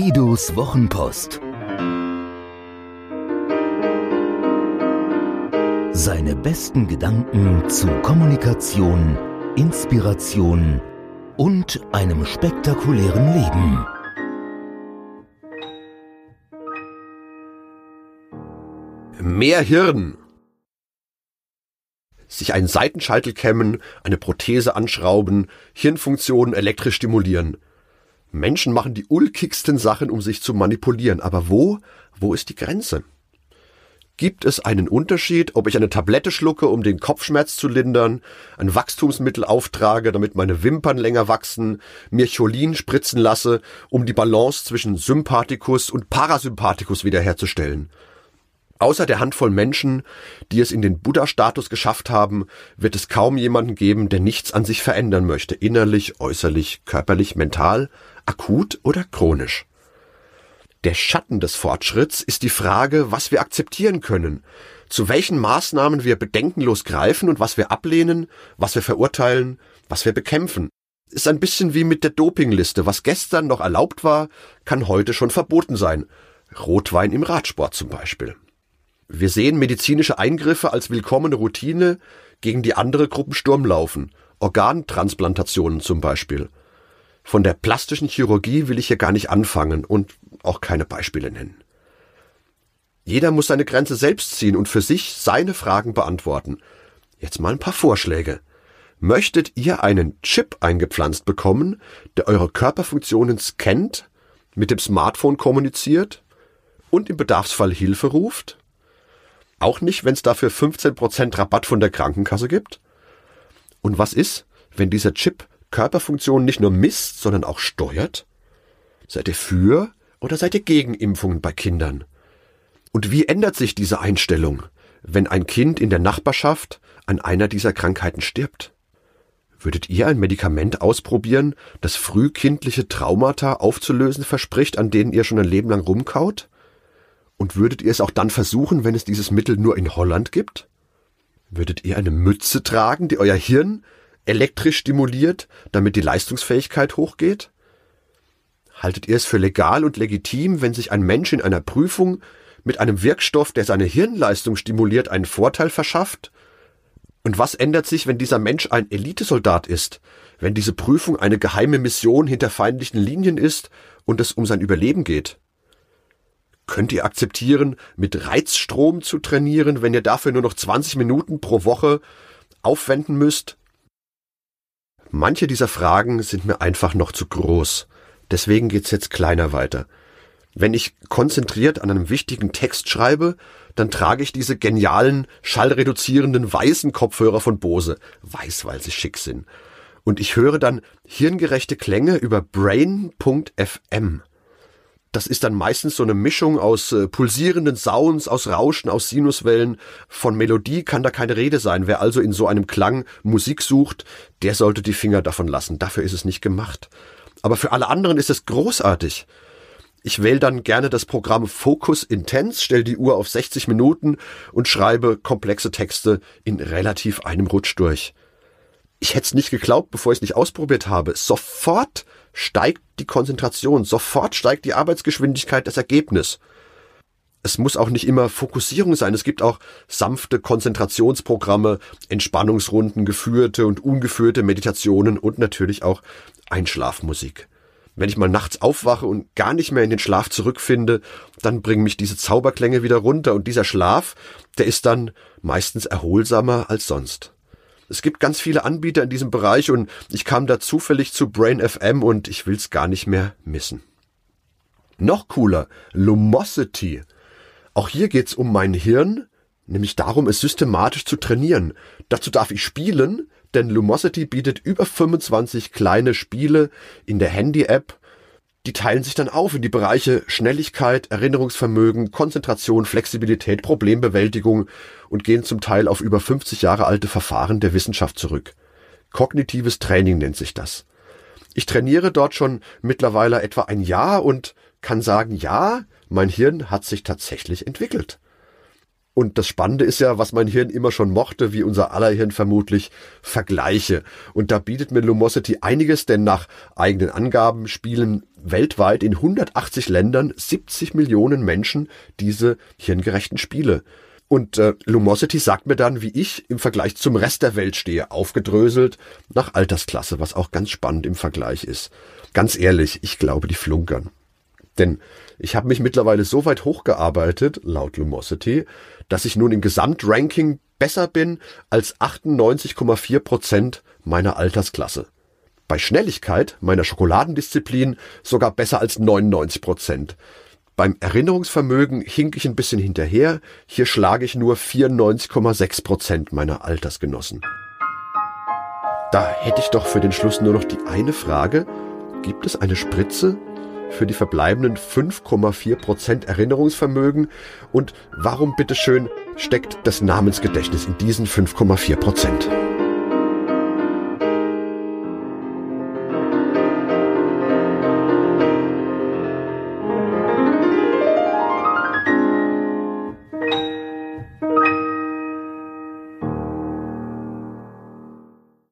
Guidos Wochenpost. Seine besten Gedanken zu Kommunikation, Inspiration und einem spektakulären Leben. Mehr Hirn. Sich einen Seitenscheitel kämmen, eine Prothese anschrauben, Hirnfunktionen elektrisch stimulieren. Menschen machen die ulkigsten Sachen, um sich zu manipulieren. Aber wo, wo ist die Grenze? Gibt es einen Unterschied, ob ich eine Tablette schlucke, um den Kopfschmerz zu lindern, ein Wachstumsmittel auftrage, damit meine Wimpern länger wachsen, mir Cholin spritzen lasse, um die Balance zwischen Sympathikus und Parasympathikus wiederherzustellen? Außer der Handvoll Menschen, die es in den Buddha-Status geschafft haben, wird es kaum jemanden geben, der nichts an sich verändern möchte, innerlich, äußerlich, körperlich, mental, akut oder chronisch. Der Schatten des Fortschritts ist die Frage, was wir akzeptieren können, zu welchen Maßnahmen wir bedenkenlos greifen und was wir ablehnen, was wir verurteilen, was wir bekämpfen. Ist ein bisschen wie mit der Dopingliste. Was gestern noch erlaubt war, kann heute schon verboten sein. Rotwein im Radsport zum Beispiel. Wir sehen medizinische Eingriffe als willkommene Routine, gegen die andere Gruppen Sturm laufen. Organtransplantationen zum Beispiel. Von der plastischen Chirurgie will ich hier gar nicht anfangen und auch keine Beispiele nennen. Jeder muss seine Grenze selbst ziehen und für sich seine Fragen beantworten. Jetzt mal ein paar Vorschläge. Möchtet ihr einen Chip eingepflanzt bekommen, der eure Körperfunktionen scannt, mit dem Smartphone kommuniziert und im Bedarfsfall Hilfe ruft? Auch nicht, wenn es dafür 15% Rabatt von der Krankenkasse gibt? Und was ist, wenn dieser Chip Körperfunktionen nicht nur misst, sondern auch steuert? Seid ihr für oder seid ihr gegen Impfungen bei Kindern? Und wie ändert sich diese Einstellung, wenn ein Kind in der Nachbarschaft an einer dieser Krankheiten stirbt? Würdet ihr ein Medikament ausprobieren, das frühkindliche Traumata aufzulösen verspricht, an denen ihr schon ein Leben lang rumkaut? Und würdet ihr es auch dann versuchen, wenn es dieses Mittel nur in Holland gibt? Würdet ihr eine Mütze tragen, die euer Hirn elektrisch stimuliert, damit die Leistungsfähigkeit hochgeht? Haltet ihr es für legal und legitim, wenn sich ein Mensch in einer Prüfung mit einem Wirkstoff, der seine Hirnleistung stimuliert, einen Vorteil verschafft? Und was ändert sich, wenn dieser Mensch ein Elitesoldat ist, wenn diese Prüfung eine geheime Mission hinter feindlichen Linien ist und es um sein Überleben geht? Könnt ihr akzeptieren, mit Reizstrom zu trainieren, wenn ihr dafür nur noch 20 Minuten pro Woche aufwenden müsst? Manche dieser Fragen sind mir einfach noch zu groß. Deswegen geht's jetzt kleiner weiter. Wenn ich konzentriert an einem wichtigen Text schreibe, dann trage ich diese genialen, schallreduzierenden weißen Kopfhörer von Bose. Weiß, weil sie schick sind. Und ich höre dann hirngerechte Klänge über brain.fm. Das ist dann meistens so eine Mischung aus äh, pulsierenden Sounds, aus Rauschen, aus Sinuswellen. Von Melodie kann da keine Rede sein. Wer also in so einem Klang Musik sucht, der sollte die Finger davon lassen. Dafür ist es nicht gemacht. Aber für alle anderen ist es großartig. Ich wähle dann gerne das Programm Focus Intense, stelle die Uhr auf 60 Minuten und schreibe komplexe Texte in relativ einem Rutsch durch. Ich hätte es nicht geglaubt, bevor ich es nicht ausprobiert habe. Sofort steigt die Konzentration, sofort steigt die Arbeitsgeschwindigkeit, das Ergebnis. Es muss auch nicht immer Fokussierung sein. Es gibt auch sanfte Konzentrationsprogramme, Entspannungsrunden, geführte und ungeführte Meditationen und natürlich auch Einschlafmusik. Wenn ich mal nachts aufwache und gar nicht mehr in den Schlaf zurückfinde, dann bringen mich diese Zauberklänge wieder runter und dieser Schlaf, der ist dann meistens erholsamer als sonst. Es gibt ganz viele Anbieter in diesem Bereich und ich kam da zufällig zu Brain FM und ich will's gar nicht mehr missen. Noch cooler, Lumosity. Auch hier geht's um mein Hirn, nämlich darum, es systematisch zu trainieren. Dazu darf ich spielen, denn Lumosity bietet über 25 kleine Spiele in der Handy-App die teilen sich dann auf in die Bereiche Schnelligkeit, Erinnerungsvermögen, Konzentration, Flexibilität, Problembewältigung und gehen zum Teil auf über 50 Jahre alte Verfahren der Wissenschaft zurück. Kognitives Training nennt sich das. Ich trainiere dort schon mittlerweile etwa ein Jahr und kann sagen, ja, mein Hirn hat sich tatsächlich entwickelt. Und das Spannende ist ja, was mein Hirn immer schon mochte, wie unser aller Hirn vermutlich, Vergleiche. Und da bietet mir Lumosity einiges, denn nach eigenen Angaben spielen weltweit in 180 Ländern 70 Millionen Menschen diese hirngerechten Spiele. Und äh, Lumosity sagt mir dann, wie ich im Vergleich zum Rest der Welt stehe, aufgedröselt nach Altersklasse, was auch ganz spannend im Vergleich ist. Ganz ehrlich, ich glaube, die flunkern. Denn ich habe mich mittlerweile so weit hochgearbeitet, laut Lumosity, dass ich nun im Gesamtranking besser bin als 98,4 Prozent meiner Altersklasse. Bei Schnelligkeit meiner Schokoladendisziplin sogar besser als 99 Prozent. Beim Erinnerungsvermögen hink ich ein bisschen hinterher. Hier schlage ich nur 94,6 Prozent meiner Altersgenossen. Da hätte ich doch für den Schluss nur noch die eine Frage. Gibt es eine Spritze, für die verbleibenden 5,4 Prozent Erinnerungsvermögen und warum bitteschön steckt das Namensgedächtnis in diesen 5,4 Prozent?